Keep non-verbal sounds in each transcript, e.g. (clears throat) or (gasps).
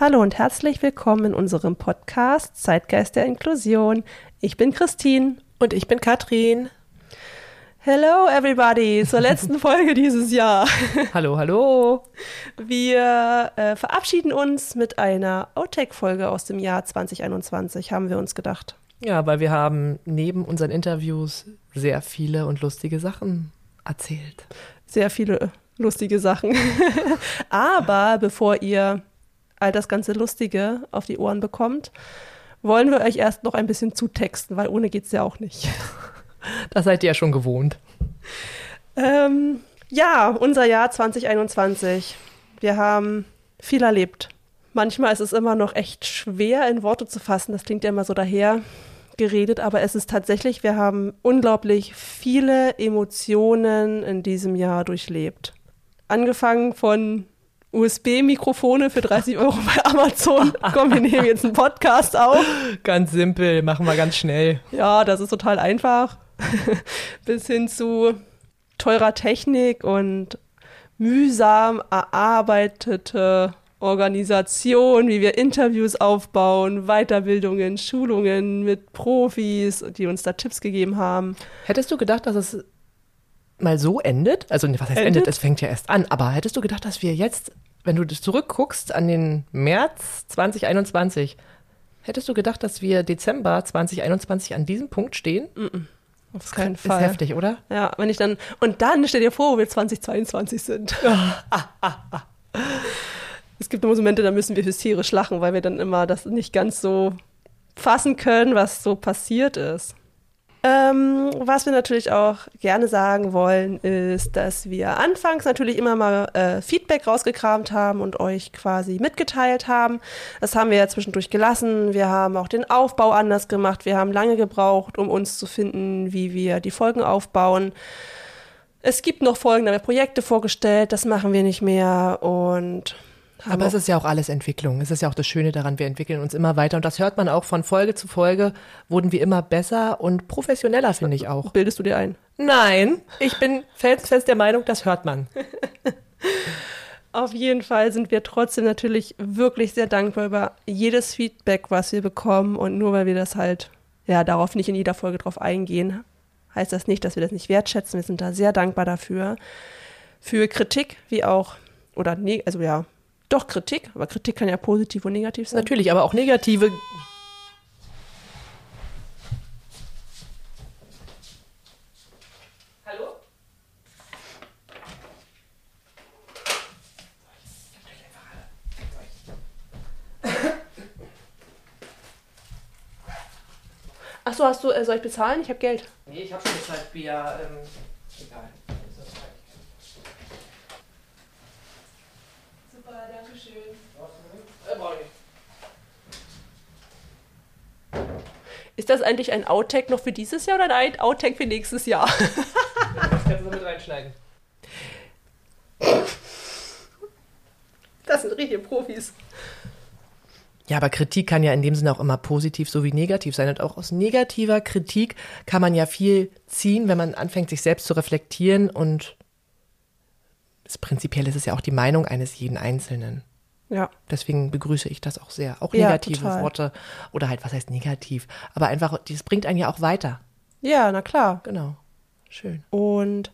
Hallo und herzlich willkommen in unserem Podcast Zeitgeist der Inklusion. Ich bin Christine. Und ich bin Katrin. Hello everybody zur letzten (laughs) Folge dieses Jahr. Hallo, hallo. Wir äh, verabschieden uns mit einer Outtake-Folge aus dem Jahr 2021, haben wir uns gedacht. Ja, weil wir haben neben unseren Interviews sehr viele und lustige Sachen erzählt. Sehr viele lustige Sachen. (laughs) Aber bevor ihr all das ganze Lustige auf die Ohren bekommt, wollen wir euch erst noch ein bisschen zutexten, weil ohne geht es ja auch nicht. (laughs) Das seid ihr ja schon gewohnt. Ähm, ja, unser Jahr 2021. Wir haben viel erlebt. Manchmal ist es immer noch echt schwer in Worte zu fassen. Das klingt ja immer so daher geredet, aber es ist tatsächlich, wir haben unglaublich viele Emotionen in diesem Jahr durchlebt. Angefangen von USB-Mikrofone für 30 Euro bei Amazon. Komm, wir nehmen jetzt einen Podcast auf. Ganz simpel, machen wir ganz schnell. Ja, das ist total einfach. (laughs) Bis hin zu teurer Technik und mühsam erarbeitete Organisation, wie wir Interviews aufbauen, Weiterbildungen, Schulungen mit Profis, die uns da Tipps gegeben haben. Hättest du gedacht, dass es mal so endet? Also, was heißt endet? endet? Es fängt ja erst an. Aber hättest du gedacht, dass wir jetzt, wenn du zurückguckst an den März 2021, hättest du gedacht, dass wir Dezember 2021 an diesem Punkt stehen? Mm -mm. Auf keinen Fall. Ist heftig, oder? Ja, wenn ich dann. Und dann stell dir vor, wo wir 2022 sind. (laughs) es gibt immer Momente, da müssen wir hysterisch lachen, weil wir dann immer das nicht ganz so fassen können, was so passiert ist. Ähm, was wir natürlich auch gerne sagen wollen, ist, dass wir anfangs natürlich immer mal äh, Feedback rausgekramt haben und euch quasi mitgeteilt haben. Das haben wir ja zwischendurch gelassen. Wir haben auch den Aufbau anders gemacht. Wir haben lange gebraucht, um uns zu finden, wie wir die Folgen aufbauen. Es gibt noch Folgen, da haben wir Projekte vorgestellt, das machen wir nicht mehr und aber es ist ja auch alles Entwicklung. Es ist ja auch das Schöne daran, wir entwickeln uns immer weiter. Und das hört man auch von Folge zu Folge, wurden wir immer besser und professioneller, finde ich auch. Bildest du dir ein? Nein, ich bin felsenfest der Meinung, das hört man. (laughs) Auf jeden Fall sind wir trotzdem natürlich wirklich sehr dankbar über jedes Feedback, was wir bekommen. Und nur weil wir das halt, ja, darauf nicht in jeder Folge drauf eingehen, heißt das nicht, dass wir das nicht wertschätzen. Wir sind da sehr dankbar dafür. Für Kritik, wie auch, oder nee, also ja, doch Kritik, aber Kritik kann ja positiv und negativ sein. Natürlich, aber auch negative. Hallo? Achso, hast du, äh, soll ich bezahlen? Ich habe Geld. Nee, ich habe schon bezahlt via, ähm, Ist das eigentlich ein Outtake noch für dieses Jahr oder ein Outtake für nächstes Jahr? das (laughs) kannst du mit reinschneiden. Das sind richtige Profis. Ja, aber Kritik kann ja in dem Sinne auch immer positiv sowie negativ sein. Und auch aus negativer Kritik kann man ja viel ziehen, wenn man anfängt, sich selbst zu reflektieren. Und prinzipiell ist es ja auch die Meinung eines jeden Einzelnen. Ja. Deswegen begrüße ich das auch sehr. Auch negative ja, Worte oder halt, was heißt negativ? Aber einfach, das bringt einen ja auch weiter. Ja, na klar. Genau. Schön. Und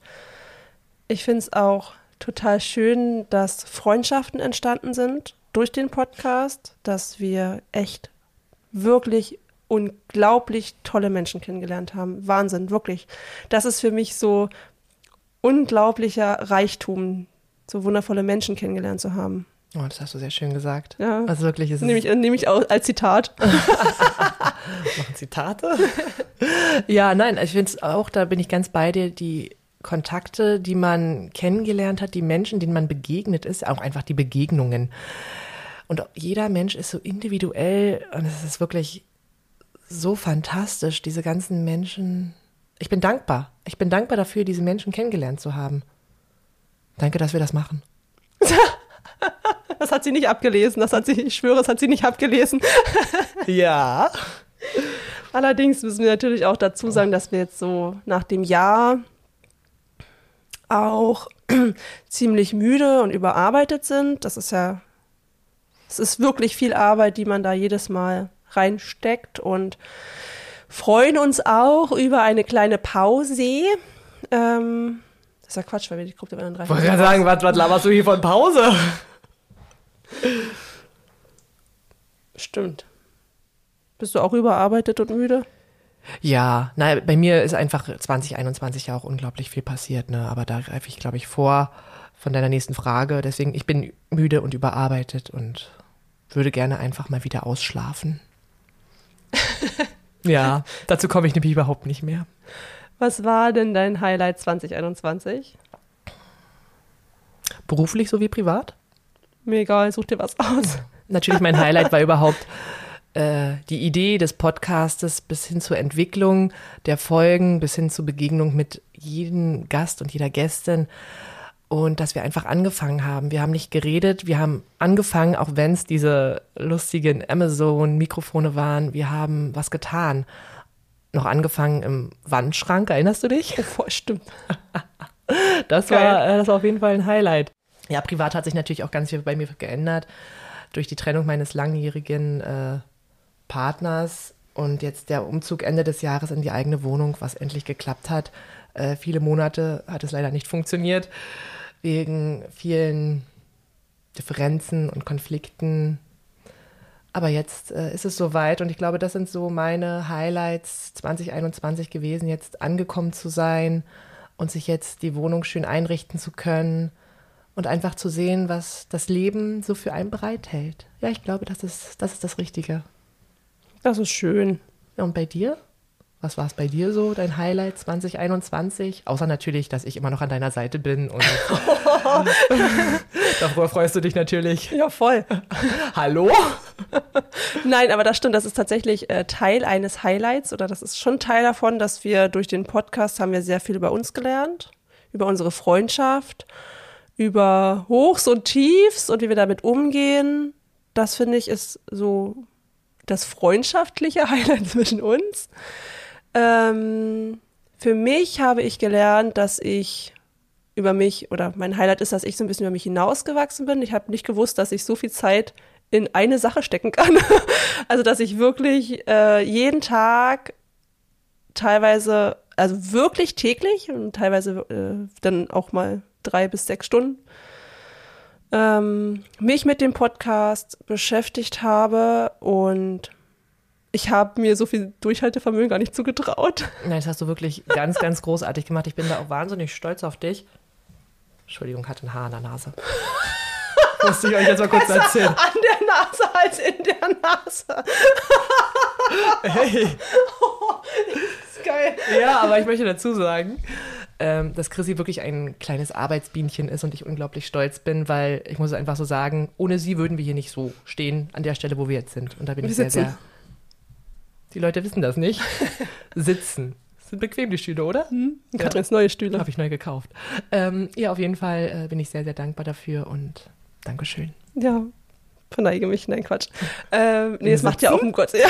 ich finde es auch total schön, dass Freundschaften entstanden sind durch den Podcast, dass wir echt wirklich unglaublich tolle Menschen kennengelernt haben. Wahnsinn, wirklich. Das ist für mich so unglaublicher Reichtum, so wundervolle Menschen kennengelernt zu haben. Oh, das hast du sehr schön gesagt. Ja. Also wirklich ist. Nehme ich, nehme ich auch als Zitat. (laughs) Machen Zitate? (laughs) ja, nein, ich finde es auch, da bin ich ganz bei dir, die Kontakte, die man kennengelernt hat, die Menschen, denen man begegnet ist, auch einfach die Begegnungen. Und jeder Mensch ist so individuell und es ist wirklich so fantastisch, diese ganzen Menschen. Ich bin dankbar. Ich bin dankbar dafür, diese Menschen kennengelernt zu haben. Danke, dass wir das machen. (laughs) Das hat sie nicht abgelesen. Das hat sie, ich schwöre, das hat sie nicht abgelesen. (laughs) Ja. Allerdings müssen wir natürlich auch dazu sagen, dass wir jetzt so nach dem Jahr auch (clears throat) ziemlich müde und überarbeitet sind. Das ist ja es ist wirklich viel Arbeit, die man da jedes Mal reinsteckt und freuen uns auch über eine kleine Pause. Ähm, das ist ja Quatsch, weil wir die Gruppe dann drei. Ich wollte gerade sagen, was, was laberst du hier von Pause? Stimmt. Bist du auch überarbeitet und müde? Ja, nein, bei mir ist einfach 2021 ja auch unglaublich viel passiert, ne? Aber da greife ich, glaube ich, vor von deiner nächsten Frage. Deswegen, ich bin müde und überarbeitet und würde gerne einfach mal wieder ausschlafen. (laughs) ja, dazu komme ich nämlich überhaupt nicht mehr. Was war denn dein Highlight 2021? Beruflich sowie privat? Mir egal, such dir was aus. (laughs) Natürlich, mein Highlight war überhaupt äh, die Idee des Podcastes bis hin zur Entwicklung der Folgen, bis hin zur Begegnung mit jedem Gast und jeder Gästin. Und dass wir einfach angefangen haben. Wir haben nicht geredet, wir haben angefangen, auch wenn es diese lustigen Amazon-Mikrofone waren, wir haben was getan. Noch angefangen im Wandschrank, erinnerst du dich? Oh, stimmt. (laughs) Das war, äh, das war auf jeden Fall ein Highlight. Ja, privat hat sich natürlich auch ganz viel bei mir geändert. Durch die Trennung meines langjährigen äh, Partners und jetzt der Umzug Ende des Jahres in die eigene Wohnung, was endlich geklappt hat. Äh, viele Monate hat es leider nicht funktioniert, wegen vielen Differenzen und Konflikten. Aber jetzt äh, ist es soweit und ich glaube, das sind so meine Highlights 2021 gewesen, jetzt angekommen zu sein und sich jetzt die Wohnung schön einrichten zu können und einfach zu sehen, was das Leben so für einen bereithält. Ja, ich glaube, das ist das, ist das Richtige. Das ist schön. Ja, und bei dir? Was war es bei dir so, dein Highlight 2021? Außer natürlich, dass ich immer noch an deiner Seite bin und (laughs) darüber freust du dich natürlich. Ja, voll. (laughs) Hallo? Nein, aber das stimmt, das ist tatsächlich äh, Teil eines Highlights oder das ist schon Teil davon, dass wir durch den Podcast haben wir sehr viel über uns gelernt, über unsere Freundschaft, über Hochs und Tiefs und wie wir damit umgehen. Das finde ich ist so das freundschaftliche (laughs) Highlight zwischen uns. Ähm, für mich habe ich gelernt, dass ich über mich oder mein Highlight ist, dass ich so ein bisschen über mich hinausgewachsen bin. Ich habe nicht gewusst, dass ich so viel Zeit in eine Sache stecken kann. (laughs) also dass ich wirklich äh, jeden Tag teilweise, also wirklich täglich und teilweise äh, dann auch mal drei bis sechs Stunden ähm, mich mit dem Podcast beschäftigt habe und ich habe mir so viel Durchhaltevermögen gar nicht zugetraut. Nein, das hast du wirklich ganz, ganz großartig gemacht. Ich bin da auch wahnsinnig stolz auf dich. Entschuldigung, hatte ein Haar an der Nase. Musste ich euch jetzt mal kurz Besser erzählen. An der Nase als in der Nase. Hey. (laughs) Das ist geil. Ja, aber ich möchte dazu sagen, ähm, dass Chrissy wirklich ein kleines Arbeitsbienchen ist und ich unglaublich stolz bin, weil ich muss einfach so sagen, ohne sie würden wir hier nicht so stehen an der Stelle, wo wir jetzt sind. Und da bin Wir ich sehr, sitzen. sehr. Die Leute wissen das nicht. (laughs) Sitzen. Sind bequem die Stühle, oder? Katrins neue Stühle. Habe ich neu gekauft. Ähm, ja, auf jeden Fall äh, bin ich sehr, sehr dankbar dafür und Dankeschön. Ja, verneige mich, nein, Quatsch. (laughs) Ähm, nee, es macht ja auch, um Gott, (laughs) ja,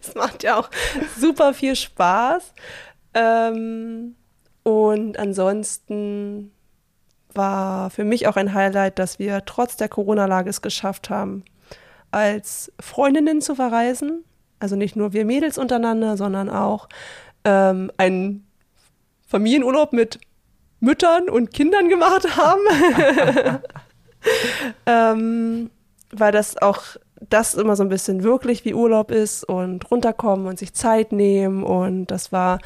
es macht ja auch super viel Spaß. Ähm, und ansonsten war für mich auch ein Highlight, dass wir trotz der Corona-Lage es geschafft haben, als Freundinnen zu verreisen. Also nicht nur wir Mädels untereinander, sondern auch ähm, einen Familienurlaub mit Müttern und Kindern gemacht haben. (laughs) ähm, weil das auch das immer so ein bisschen wirklich wie Urlaub ist und runterkommen und sich Zeit nehmen und das war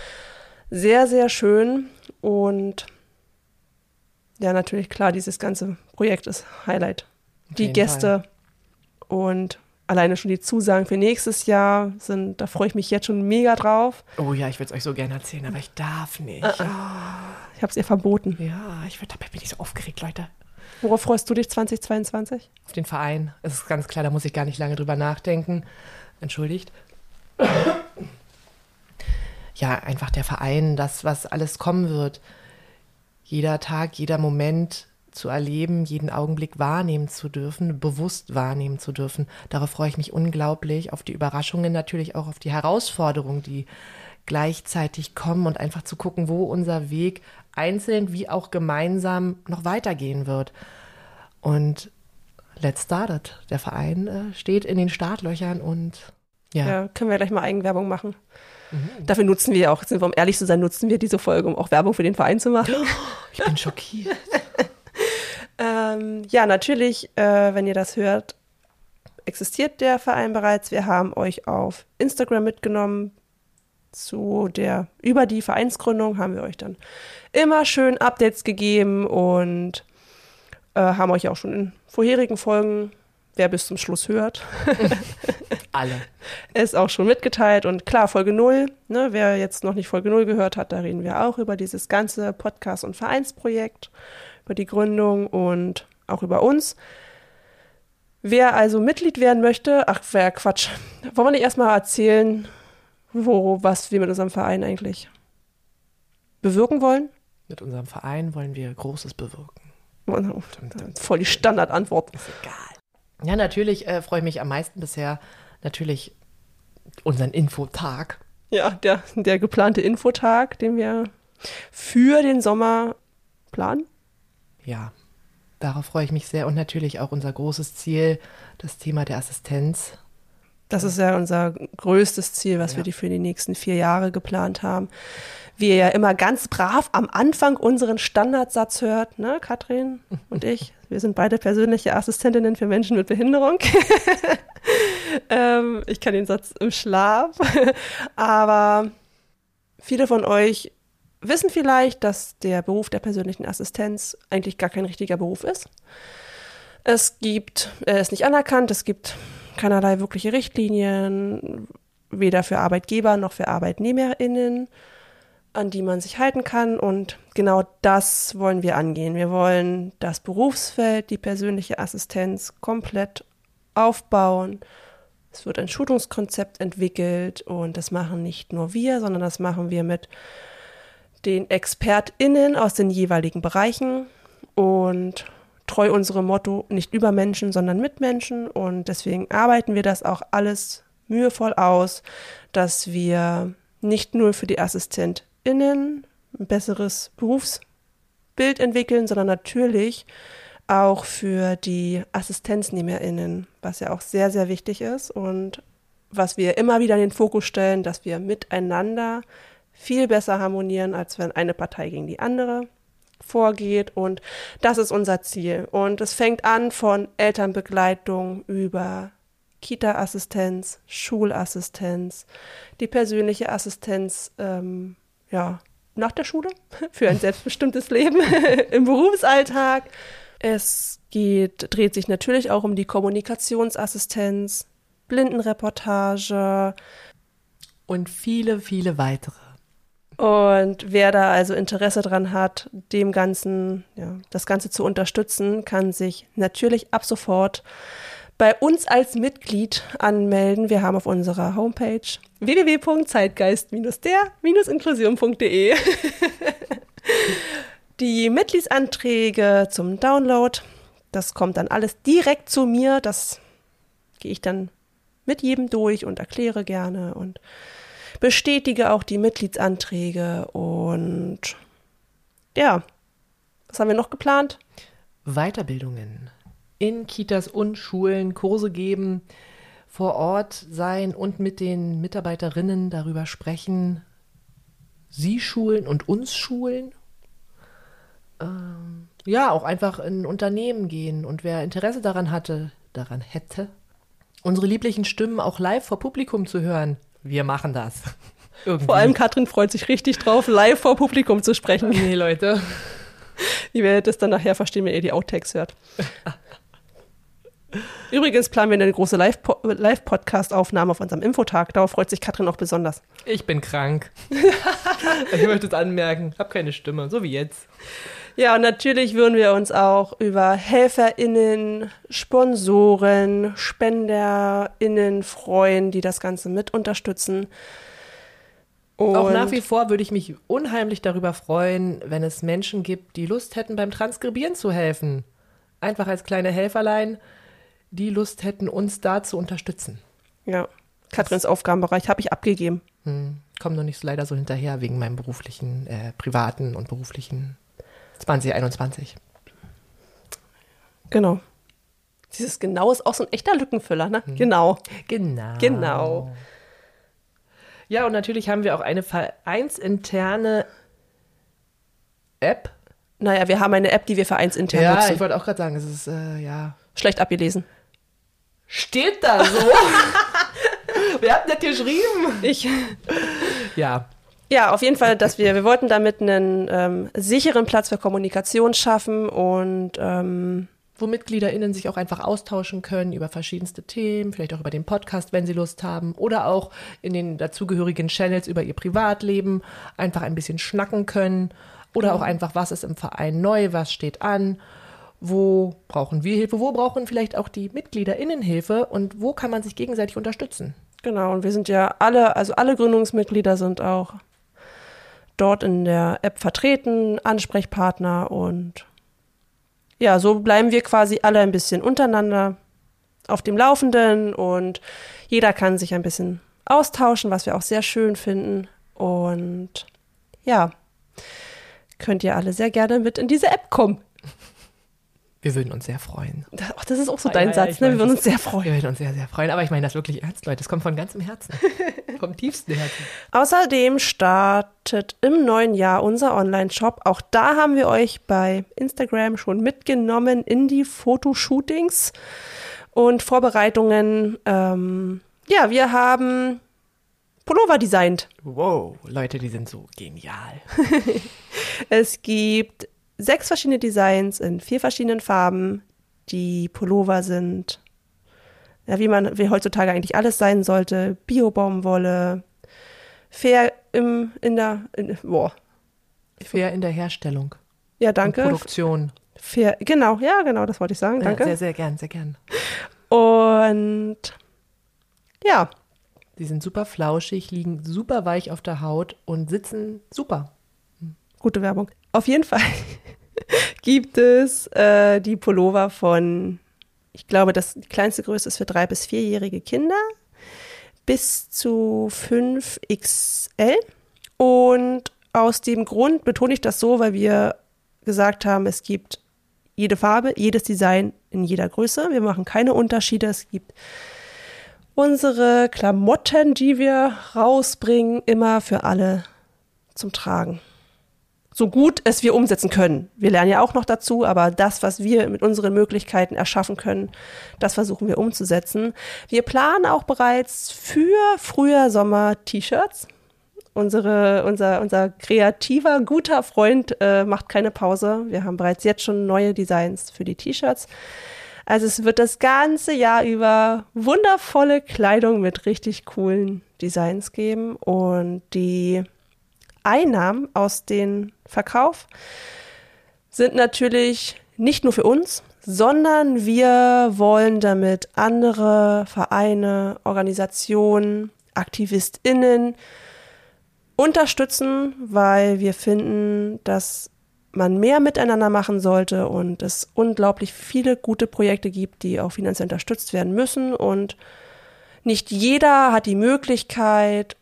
sehr, sehr schön und ja, natürlich klar, dieses ganze Projekt ist Highlight. Auf Die Gäste und alleine schon die Zusagen für nächstes Jahr sind, da freue ich mich jetzt schon mega drauf. Oh ja, ich würde es euch so gerne erzählen, aber ich darf nicht. Ich habe es ihr verboten. Ja, ich werd, dabei bin ich so aufgeregt, Leute. Worauf freust du dich 2022? Auf den Verein. Es ist ganz klar, da muss ich gar nicht lange drüber nachdenken. Entschuldigt. Ja, einfach der Verein, das, was alles kommen wird. Jeder Tag, jeder Moment zu erleben, jeden Augenblick wahrnehmen zu dürfen, bewusst wahrnehmen zu dürfen. Darauf freue ich mich unglaublich. Auf die Überraschungen, natürlich auch auf die Herausforderungen, die gleichzeitig kommen und einfach zu gucken, wo unser Weg einzeln wie auch gemeinsam noch weitergehen wird. Und let's start it. Der Verein äh, steht in den Startlöchern und ja. ja. können wir gleich mal Eigenwerbung machen. Mhm. Dafür nutzen wir auch, sind wir, um ehrlich zu sein, nutzen wir diese Folge, um auch Werbung für den Verein zu machen. Ich bin schockiert. (laughs) ähm, ja, natürlich, äh, wenn ihr das hört, existiert der Verein bereits. Wir haben euch auf Instagram mitgenommen. Zu der, über die Vereinsgründung haben wir euch dann immer schön Updates gegeben und äh, haben euch auch schon in vorherigen Folgen, wer bis zum Schluss hört, (laughs) alle, ist auch schon mitgeteilt. Und klar, Folge 0, ne, wer jetzt noch nicht Folge 0 gehört hat, da reden wir auch über dieses ganze Podcast- und Vereinsprojekt, über die Gründung und auch über uns. Wer also Mitglied werden möchte, ach, wer Quatsch. Wollen wir nicht erstmal erzählen, wo, was wir mit unserem Verein eigentlich bewirken wollen? Mit unserem Verein wollen wir Großes bewirken. Voll die Standardantwort. Ist egal. Ja, natürlich äh, freue ich mich am meisten bisher natürlich unseren Infotag. Ja, der, der geplante Infotag, den wir für den Sommer planen. Ja, Darauf freue ich mich sehr und natürlich auch unser großes Ziel, das Thema der Assistenz. Das ist ja unser größtes Ziel, was ja. wir die für die nächsten vier Jahre geplant haben. Wie ihr ja immer ganz brav am Anfang unseren Standardsatz hört, ne, Katrin und ich. Wir sind beide persönliche Assistentinnen für Menschen mit Behinderung. (laughs) ähm, ich kann den Satz im Schlaf. (laughs) Aber viele von euch wissen vielleicht, dass der Beruf der persönlichen Assistenz eigentlich gar kein richtiger Beruf ist. Es gibt, er ist nicht anerkannt, es gibt keinerlei wirkliche Richtlinien, weder für Arbeitgeber noch für ArbeitnehmerInnen, an die man sich halten kann. Und genau das wollen wir angehen. Wir wollen das Berufsfeld, die persönliche Assistenz komplett aufbauen. Es wird ein Schulungskonzept entwickelt und das machen nicht nur wir, sondern das machen wir mit den ExpertInnen aus den jeweiligen Bereichen und treu unserem Motto nicht über Menschen, sondern mit Menschen. Und deswegen arbeiten wir das auch alles mühevoll aus, dass wir nicht nur für die AssistentInnen ein besseres Berufsbild entwickeln, sondern natürlich auch für die AssistenznehmerInnen, was ja auch sehr, sehr wichtig ist und was wir immer wieder in den Fokus stellen, dass wir miteinander viel besser harmonieren, als wenn eine Partei gegen die andere vorgeht. Und das ist unser Ziel. Und es fängt an von Elternbegleitung über Kita-Assistenz, Schulassistenz, die persönliche Assistenz, ähm, ja, nach der Schule (laughs) für ein selbstbestimmtes Leben (laughs) im Berufsalltag. Es geht, dreht sich natürlich auch um die Kommunikationsassistenz, Blindenreportage und viele, viele weitere. Und wer da also Interesse dran hat, dem Ganzen, ja, das Ganze zu unterstützen, kann sich natürlich ab sofort bei uns als Mitglied anmelden. Wir haben auf unserer Homepage www.zeitgeist-der-inklusion.de (laughs) die Mitgliedsanträge zum Download. Das kommt dann alles direkt zu mir. Das gehe ich dann mit jedem durch und erkläre gerne und bestätige auch die Mitgliedsanträge und ja, was haben wir noch geplant? Weiterbildungen in Kitas und Schulen, Kurse geben, vor Ort sein und mit den Mitarbeiterinnen darüber sprechen, sie schulen und uns schulen. Ähm, ja, auch einfach in Unternehmen gehen und wer Interesse daran hatte, daran hätte, unsere lieblichen Stimmen auch live vor Publikum zu hören, wir machen das. (laughs) Irgendwie. Vor allem Katrin freut sich richtig drauf, live vor Publikum zu sprechen. Nee, Leute. (laughs) Ihr werdet es dann nachher verstehen, wenn ihr die Outtakes hört. (laughs) Übrigens planen wir eine große Live-Podcast-Aufnahme auf unserem Infotag. Darauf freut sich Katrin auch besonders. Ich bin krank. (laughs) ich möchte es anmerken. Hab keine Stimme, so wie jetzt. Ja, und natürlich würden wir uns auch über HelferInnen, Sponsoren, SpenderInnen freuen, die das Ganze mit unterstützen. Und auch nach wie vor würde ich mich unheimlich darüber freuen, wenn es Menschen gibt, die Lust hätten, beim Transkribieren zu helfen. Einfach als kleine Helferlein, die Lust hätten, uns da zu unterstützen. Ja, Katrins Aufgabenbereich habe ich abgegeben. Hm, komme noch nicht so leider so hinterher wegen meinem beruflichen, äh, privaten und beruflichen 2021. Genau. Dieses genau ist auch so ein echter Lückenfüller, ne? Genau. Genau. Genau. Ja, und natürlich haben wir auch eine vereinsinterne App. Naja, wir haben eine App, die wir vereinsintern Ja, nutzen. ich wollte auch gerade sagen, es ist, äh, ja. Schlecht abgelesen. Steht da so? (laughs) Wer hat das geschrieben? Ich. Ja, Ja, auf jeden Fall, dass wir, wir wollten damit einen ähm, sicheren Platz für Kommunikation schaffen und ähm, wo MitgliederInnen sich auch einfach austauschen können über verschiedenste Themen, vielleicht auch über den Podcast, wenn sie Lust haben, oder auch in den dazugehörigen Channels über ihr Privatleben einfach ein bisschen schnacken können. Oder auch einfach, was ist im Verein neu, was steht an, wo brauchen wir Hilfe, wo brauchen vielleicht auch die MitgliederInnen Hilfe und wo kann man sich gegenseitig unterstützen. genau, und wir sind ja alle, also alle Gründungsmitglieder sind auch dort in der App vertreten, Ansprechpartner und ja, so bleiben wir quasi alle ein bisschen untereinander auf dem Laufenden und jeder kann sich ein bisschen austauschen, was wir auch sehr schön finden. Und ja, könnt ihr alle sehr gerne mit in diese App kommen. Wir würden uns sehr freuen. Das, ach, das ist auch so Ja, dein ja, Satz, ne? Wir würden das- uns sehr freuen. Wir würden uns sehr, sehr freuen. Aber ich meine das wirklich ernst, Leute. Es kommt von ganzem Herzen. (laughs) Vom tiefsten Herzen. Außerdem startet im neuen Jahr unser Online-Shop. Auch da haben wir euch bei Instagram schon mitgenommen in die Fotoshootings und Vorbereitungen. Ähm, ja, wir haben Pullover designt. Wow, Leute, die sind so genial. (laughs) (laughs) Es gibt sechs verschiedene Designs in vier verschiedenen Farben. Die Pullover sind, ja, wie man, wie heutzutage eigentlich alles sein sollte. Bio-Baumwolle, fair im, in der, in, boah, Fair in der Herstellung. ja, danke. Produktion. Fair, genau, ja, genau, das wollte ich sagen, danke. Sehr, sehr gern, sehr gern. Und ja, Die sind super flauschig, liegen super weich auf der Haut und sitzen super. gute Werbung. Auf jeden Fall (laughs) gibt es äh, die Pullover von, ich glaube, das die kleinste Größe ist für drei bis vierjährige Kinder bis zu 5XL. Und aus dem Grund betone ich das so, weil wir gesagt haben, es gibt jede Farbe, jedes Design in jeder Größe. Wir machen keine Unterschiede. Es gibt unsere Klamotten, die wir rausbringen, immer für alle zum Tragen. So gut es wir umsetzen können. Wir lernen ja auch noch dazu, aber das, was wir mit unseren Möglichkeiten erschaffen können, das versuchen wir umzusetzen. Wir planen auch bereits für Frühjahr, Sommer T-Shirts. Unsere, unser, unser kreativer, guter Freund äh, macht keine Pause. Wir haben bereits jetzt schon neue Designs für die T-Shirts. Also es wird das ganze Jahr über wundervolle Kleidung mit richtig coolen Designs geben und die Einnahmen aus dem Verkauf sind natürlich nicht nur für uns, sondern wir wollen damit andere Vereine, Organisationen, AktivistInnen unterstützen, weil wir finden, dass man mehr miteinander machen sollte und es unglaublich viele gute Projekte gibt, die auch finanziell unterstützt werden müssen. Und nicht jeder hat die Möglichkeit,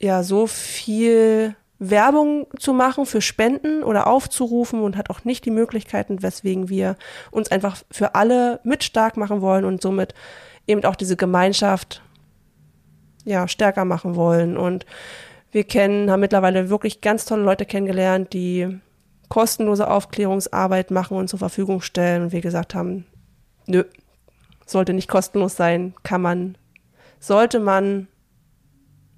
ja, so viel Werbung zu machen für Spenden oder aufzurufen und hat auch nicht die Möglichkeiten, weswegen wir uns einfach für alle mit stark machen wollen und somit eben auch diese Gemeinschaft ja, stärker machen wollen. Und wir kennen, haben mittlerweile wirklich ganz tolle Leute kennengelernt, die kostenlose Aufklärungsarbeit machen und zur Verfügung stellen. Und wir gesagt haben, nö, sollte nicht kostenlos sein, kann man, sollte man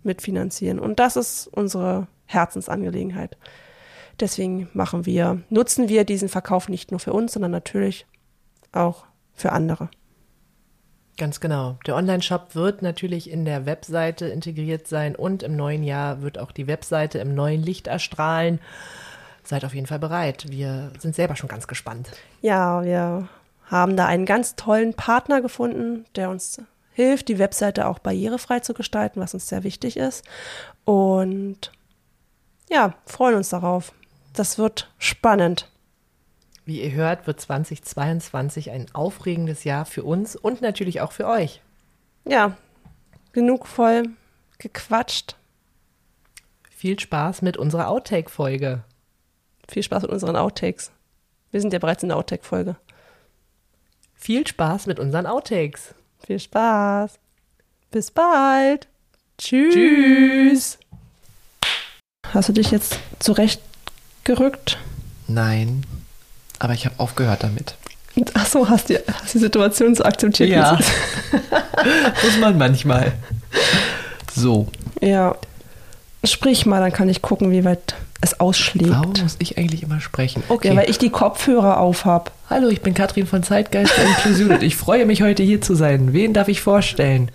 mitfinanzieren. Und das ist unsere Herzensangelegenheit. Deswegen machen wir, nutzen wir diesen Verkauf nicht nur für uns, sondern natürlich auch für andere. Ganz genau. Der Online-Shop wird natürlich in der Webseite integriert sein und im neuen Jahr wird auch die Webseite im neuen Licht erstrahlen. Seid auf jeden Fall bereit. Wir sind selber schon ganz gespannt. Ja, wir haben da einen ganz tollen Partner gefunden, der uns hilft, die Webseite auch barrierefrei zu gestalten, was uns sehr wichtig ist. Und ja, freuen uns darauf. Das wird spannend. Wie ihr hört, wird 2022 ein aufregendes Jahr für uns und natürlich auch für euch. Ja, genug voll gequatscht. Viel Spaß mit unserer Outtake-Folge. Viel Spaß mit unseren Outtakes. Wir sind ja bereits in der Outtake-Folge. viel Spaß mit unseren Outtakes. Viel Spaß. Bis bald. Tschüss. Tschüss. Hast du dich jetzt zurechtgerückt? Nein, aber ich habe aufgehört damit. Ach so, hast die, hast die Situation so akzeptiert? Ja. (laughs) Muss man manchmal. So. Ja. Sprich mal, dann kann ich gucken, wie weit es ausschlägt. Warum muss ich eigentlich immer sprechen? Okay. Ja, weil ich die Kopfhörer auf habe. Hallo, ich bin Katrin von Zeitgeist Inklusion und ich freue mich heute hier zu sein. Wen darf ich vorstellen?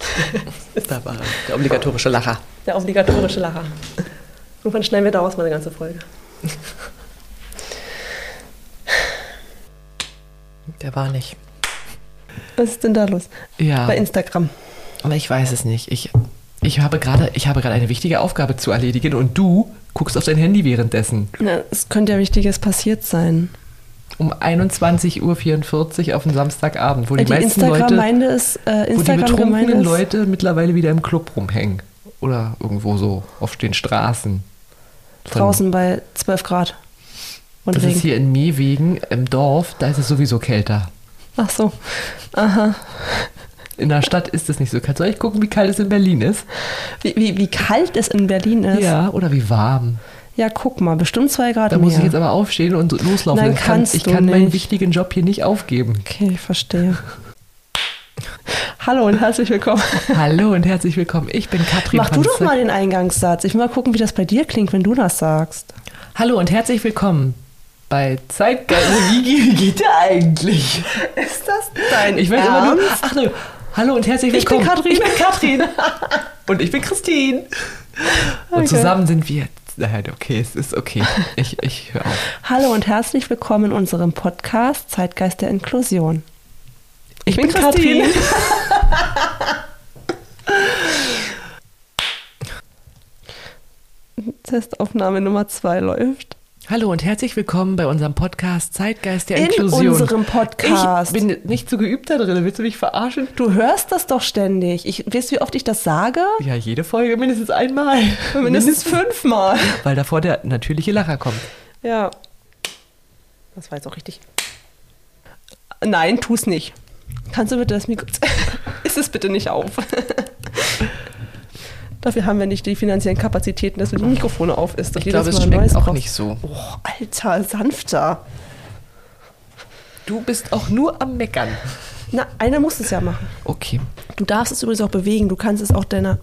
(laughs) war der obligatorische Lacher. Der obligatorische Lacher. Irgendwann schneiden wir daraus mal eine ganze Folge. Der war nicht. Was ist denn da los? Ja. Bei Instagram. Aber ich weiß es nicht. Ich, ich habe gerade eine wichtige Aufgabe zu erledigen und du guckst auf dein Handy währenddessen. Na, es könnte ja Wichtiges passiert sein. Um 21.44 Uhr auf dem Samstagabend, wo die, die meisten Leute, ist, äh, wo die betrunkenen Leute mittlerweile wieder im Club rumhängen. Oder irgendwo so auf den Straßen. Draußen bei 12 Grad. Und Das Regen. ist hier in Mehwegen im Dorf, da ist es sowieso kälter. Ach so. Aha. In der Stadt ist es nicht so kalt. Soll ich gucken, wie kalt es in Berlin ist? Wie, wie, wie kalt es in Berlin ist. Ja, oder wie warm. Ja, guck mal, bestimmt zwei Grad Da mehr. muss ich jetzt aber aufstehen und loslaufen. Nein, ich kann, kannst ich du kann meinen nicht. wichtigen Job hier nicht aufgeben. okay, ich verstehe. (laughs) Hallo und herzlich willkommen. Hallo und herzlich willkommen. Ich bin Katrin Mach du doch Panzer. mal den Eingangssatz. Ich will mal gucken, wie das bei dir klingt, wenn du das sagst. Hallo und herzlich willkommen bei Zeitgeist. wie, geht der eigentlich? Ist das dein Ich weiß immer nur. Ach ne, hallo und herzlich Ich bin willkommen. Katrin. Ich bin Katrin. (laughs) und ich bin Christine. Und Okay. zusammen sind wir. Nein, okay, es ist okay. Ich, ich höre auf. (laughs) Hallo und herzlich willkommen in unserem Podcast Zeitgeist der Inklusion. Ich, bin Katrin. (laughs) Testaufnahme Nummer zwei läuft. Hallo und herzlich willkommen bei unserem Podcast Zeitgeist der In Inklusion. unserem Podcast. Ich bin nicht so geübt da drin. Willst du mich verarschen? Du hörst das doch ständig. Ich, weißt du, wie oft ich das sage? Ja, jede Folge mindestens einmal. Mindestens (laughs) fünfmal. Weil davor der natürliche Lacher kommt. Ja. Das war jetzt auch richtig. Nein, tu's nicht. Kannst du bitte das Mikro. (laughs) Ist es bitte nicht auf. (laughs) Dafür haben wir nicht die finanziellen Kapazitäten, dass wir die Mikrofone auf ist. Ich glaube, es schmeckt auch braucht. nicht so. Oh, Alter, sanfter. Du bist auch nur am Meckern. Na, einer muss es ja machen. Okay. Du darfst es übrigens auch bewegen. Du kannst es auch deiner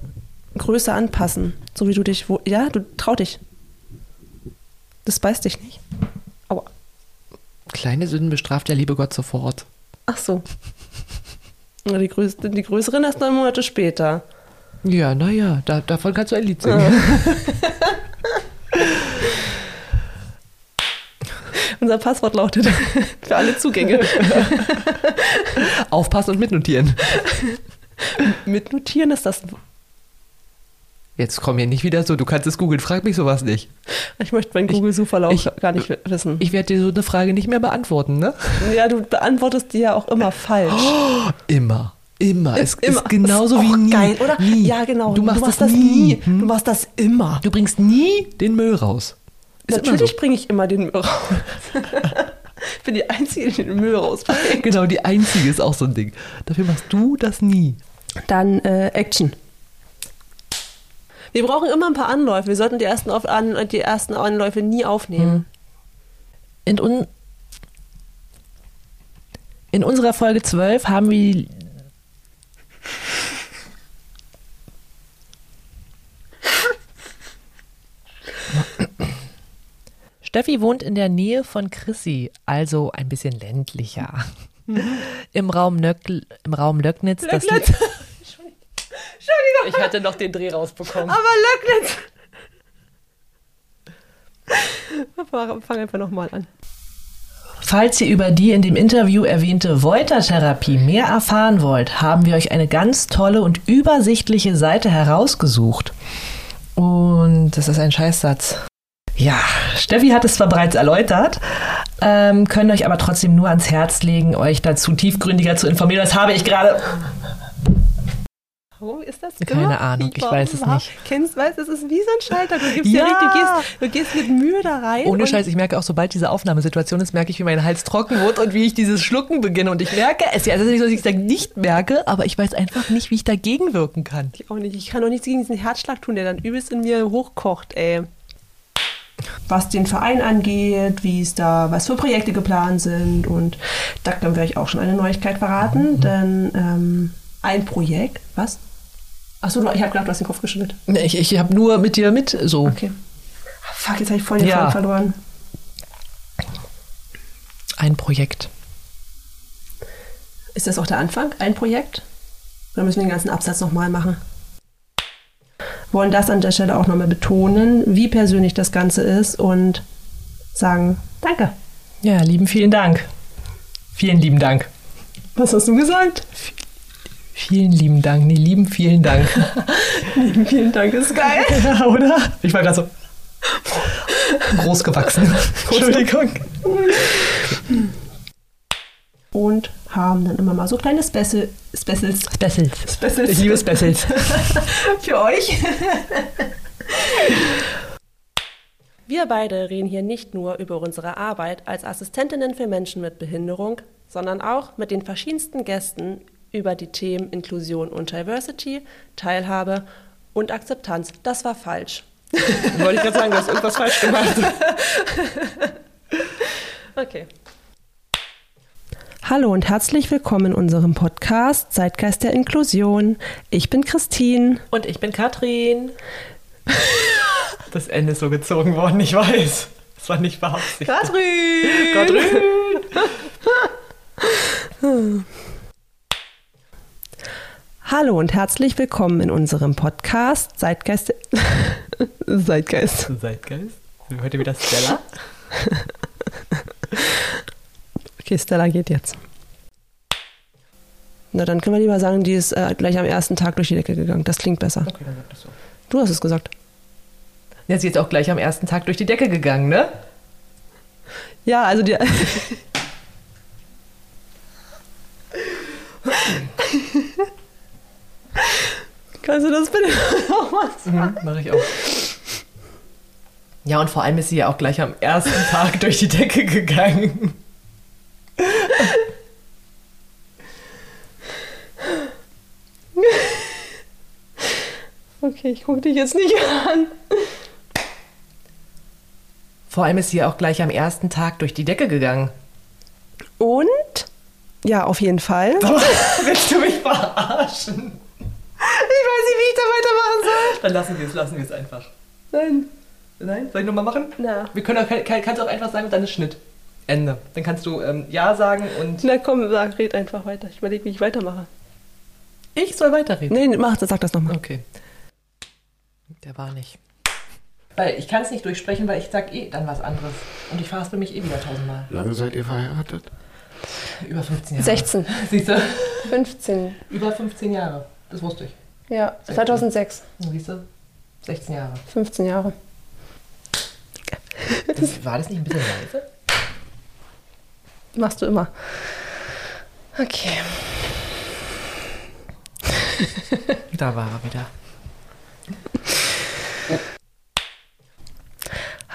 Größe anpassen. So wie du dich. Wo ja, du trau dich. Das beißt dich nicht. Aua. Kleine Sünden bestraft der liebe Gott sofort. Ach so. (laughs) Die, größte, die größeren erst neun Monate später. Ja, naja, da, davon kannst du ein Lied singen. (laughs) Unser Passwort lautet (laughs) für alle Zugänge. Aufpassen und mitnotieren. (laughs) Mitnotieren ist das. Jetzt komm hier nicht wieder so, du kannst es googeln, frag mich sowas nicht. Ich möchte meinen Google-Suchverlauf gar nicht wissen. Ich werde dir so eine Frage nicht mehr beantworten, ne? ja, du beantwortest die ja auch immer falsch. (gasps) Immer. Immer. Es Immer. ist genauso ist wie nie. Geil, oder? Nie. Ja, genau. Du machst, das, das nie. Hm? Du machst das immer. Du bringst nie den Müll raus. Ist Natürlich so. bringe ich immer den Müll raus. ich bin die Einzige, die den Müll rausbringt. Genau, die einzige ist auch so ein Ding. Dafür machst du das nie. Dann äh, Action. Wir brauchen immer ein paar Anläufe. Wir sollten die ersten, auf, an, die ersten Anläufe nie aufnehmen. In, un in unserer Folge 12 haben wir. Steffi wohnt in der Nähe von Chrissy, also ein bisschen ländlicher. Im, Raum Nöckl im Raum Löcknitz. das li- Löcknitz. Entschuldigung. ich hatte noch den Dreh rausbekommen. Aber Löcknitz. Fang einfach nochmal an. Falls ihr über die in dem Interview erwähnte Voiter-Therapie mehr erfahren wollt, haben wir euch eine ganz tolle und übersichtliche Seite herausgesucht. Und das ist ein Scheißsatz. Ja, Steffi hat es zwar bereits erläutert, ähm, können euch aber trotzdem nur ans Herz legen, euch dazu tiefgründiger zu informieren. Das habe ich gerade. Warum ist das? Keine? Ahnung, ich weiß es nicht. Kennst, weißt, es ist wie so ein Schalter. Du gibst Ja. ja. richtig, du gehst, du gehst mit Mühe da rein. Ohne Scheiß, ich merke auch, sobald diese Aufnahmesituation ist, merke ich, wie mein Hals trocken wird und wie ich dieses Schlucken beginne. Und ich merke es. Ja, es ist nicht so, dass ich es nicht merke, aber ich weiß einfach nicht, wie ich dagegen wirken kann. Ich auch nicht. Ich kann auch nichts gegen diesen Herzschlag tun, der dann übelst in mir hochkocht, ey. Was den Verein angeht, wie es da, was für Projekte geplant sind. Und da können wir euch auch schon eine Neuigkeit verraten, denn ähm, ein Projekt, was? Achso, ich habe gedacht, du hast den Kopf geschüttelt. Ich, ich habe nur mit dir mit so. Okay. Ah, Fuck, jetzt habe ich voll den Ja. Verloren. Ein Projekt. Ist das auch der Anfang? Ein Projekt? Oder müssen wir den ganzen Absatz nochmal machen? Wollen das an der Stelle auch nochmal betonen, wie persönlich das Ganze ist und sagen Danke. Ja, lieben vielen Dank. Vielen lieben Dank. Was hast du gesagt? Vielen lieben Dank. Nee, lieben vielen Dank. (laughs) Vielen Dank, ist geil. ja, (laughs) oder? Ich war gerade so groß gewachsen. (laughs) Entschuldigung. Und haben dann immer mal so kleine Special, Specials Specials. Specials. Ich liebe Specials. (laughs) für euch. (laughs) Wir beide reden hier nicht nur über unsere Arbeit als Assistentinnen für Menschen mit Behinderung, sondern auch mit den verschiedensten Gästen über die Themen Inklusion und Diversity, Teilhabe und Akzeptanz. Das war falsch. Wollte ich gerade sagen, du hast irgendwas falsch gemacht. (laughs) Okay. Hallo und herzlich willkommen in unserem Podcast Zeitgeist der Inklusion. Ich bin Christine. Und ich bin Katrin. (laughs) Das Ende ist so gezogen worden, ich weiß. Das war nicht beabsichtigt. Katrin! Katrin! (laughs) Hallo und herzlich willkommen in unserem Podcast Zeitgeist. (laughs) Zeitgeist. Zeitgeist? Heute wieder Stella? Okay, Stella geht jetzt. Na, dann können wir lieber sagen, die ist äh, gleich am ersten Tag durch die Decke gegangen. Das klingt besser. Okay, dann sag das so. Du hast es gesagt. Ja, sie ist auch gleich am ersten Tag durch die Decke gegangen, ne? Ja, also die. (laughs) Kannst du das bitte nochmal Mhm, mach ich auch. Ja, und vor allem ist sie ja auch gleich am ersten Tag durch die Decke gegangen. Okay, ich gucke dich jetzt nicht an. Vor allem ist sie ja auch gleich am ersten Tag durch die Decke gegangen. Und? Ja, auf jeden Fall. (laughs) Willst du mich verarschen? Ich weiß nicht, wie ich da weitermachen soll. Dann lassen wir es, lassen wir es einfach. Nein. Nein? Soll ich nochmal machen? Na. Wir können auch, kann, kannst auch einfach sagen, dann ist Schnitt. Ende. Dann kannst du ähm, Ja sagen und Na komm, sag, red einfach weiter. Ich überlege, wie ich weitermache. ich soll weiterreden. Nee, mach, sag das nochmal. Okay. Der war nicht. Weil ich kann es nicht durchsprechen, weil ich sag eh dann was anderes. Und ich verhaspel mich eh wieder tausendmal. Lange seid ihr verheiratet? Über 15 Jahre. 16. (laughs) Siehst du? 15. Über 15 Jahre. Das wusste ich. Ja, 2006. Siehst du? 16 Jahre. 15 Jahre. Das, war das nicht ein bisschen leise? Machst du immer. Okay. (laughs) Da war er wieder.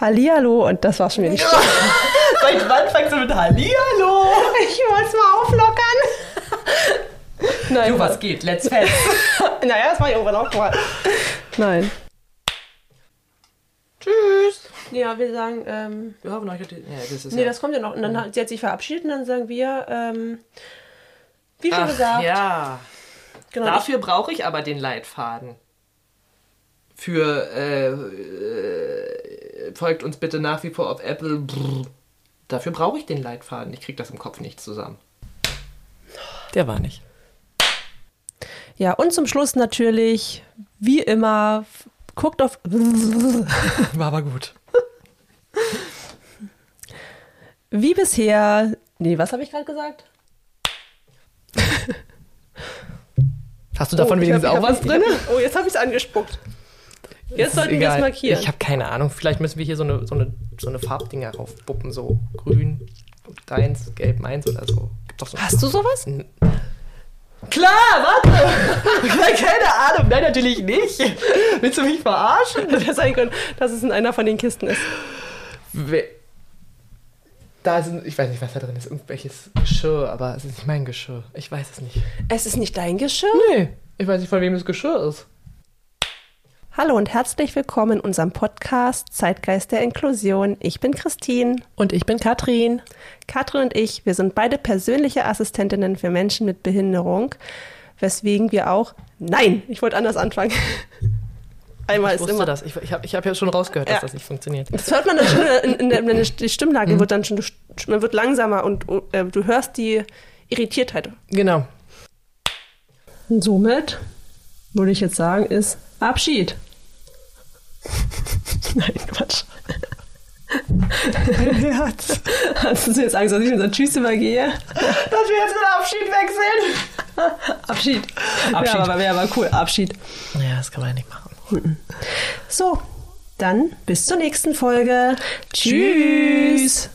Hallihallo und das war's schon wieder nicht. (laughs) Seit wann fängst du mit Hallihallo? Ich wollte es mal auflockern. Nein, Du, was geht? Let's fest. (laughs) Naja, das war ich irgendwann auch mal. Nein. Tschüss. Ja, wir sagen, ähm, Wir haben euch. Ja, das ist nee, das kommt ja noch. Und dann hat sie hat sich verabschiedet und dann sagen wir, ähm, wie schon Ach, gesagt, ja. genau, Dafür brauche ich aber den Leitfaden. Für äh, äh, folgt uns bitte nach wie vor auf Apple. Brr. Dafür brauche ich den Leitfaden. Ich krieg das im Kopf nicht zusammen. Der war nicht. Ja, und zum Schluss natürlich, wie immer, guckt auf. (laughs) War aber gut. Wie bisher. Nee, was habe ich gerade gesagt? Hast du davon Oh, wenigstens hab- auch was drin? (laughs) Oh, jetzt habe ich es angespuckt. Jetzt sollten wir das markieren. Ich habe keine Ahnung. Vielleicht müssen wir hier so eine, so eine, so eine Farbdinger raufpuppen. So grün, deins, gelb, meins oder so. So Hast du sowas? Klar, warte! (laughs) Keine Ahnung, nein, natürlich nicht. Willst du mich verarschen? (laughs) Das sein können, dass es in einer von den Kisten ist. We- Da sind, ich weiß nicht, was da drin ist, irgendwelches Geschirr, aber es ist nicht mein Geschirr. Ich weiß es nicht. Es ist nicht dein Geschirr? Nee, ich weiß nicht, von wem das Geschirr ist. Hallo und herzlich willkommen in unserem Podcast Zeitgeist der Inklusion. Ich bin Christine. Und ich bin Katrin. Katrin und ich, wir sind beide persönliche Assistentinnen für Menschen mit Behinderung, weswegen wir auch. Nein, ich wollte anders anfangen. (laughs) Einmal Ich ist immer. das. Ich, ich habe ich hab ja schon rausgehört, dass Ja. das nicht funktioniert. Das hört man dann schon in, in, der, in der die Stimmlage wird dann schon, man wird langsamer und äh, du hörst die Irritiertheit. Genau. Und somit würde ich jetzt sagen, ist Abschied. (laughs) Nein, Quatsch. Herz. Hast du jetzt Angst, dass ich mit so Tschüss übergehe? Dass wir jetzt mit Abschied wechseln. Abschied. Abschied. Ja, aber wäre aber cool. Abschied. Ja, das kann man ja nicht machen. So, dann bis zur nächsten Folge. Tschüss.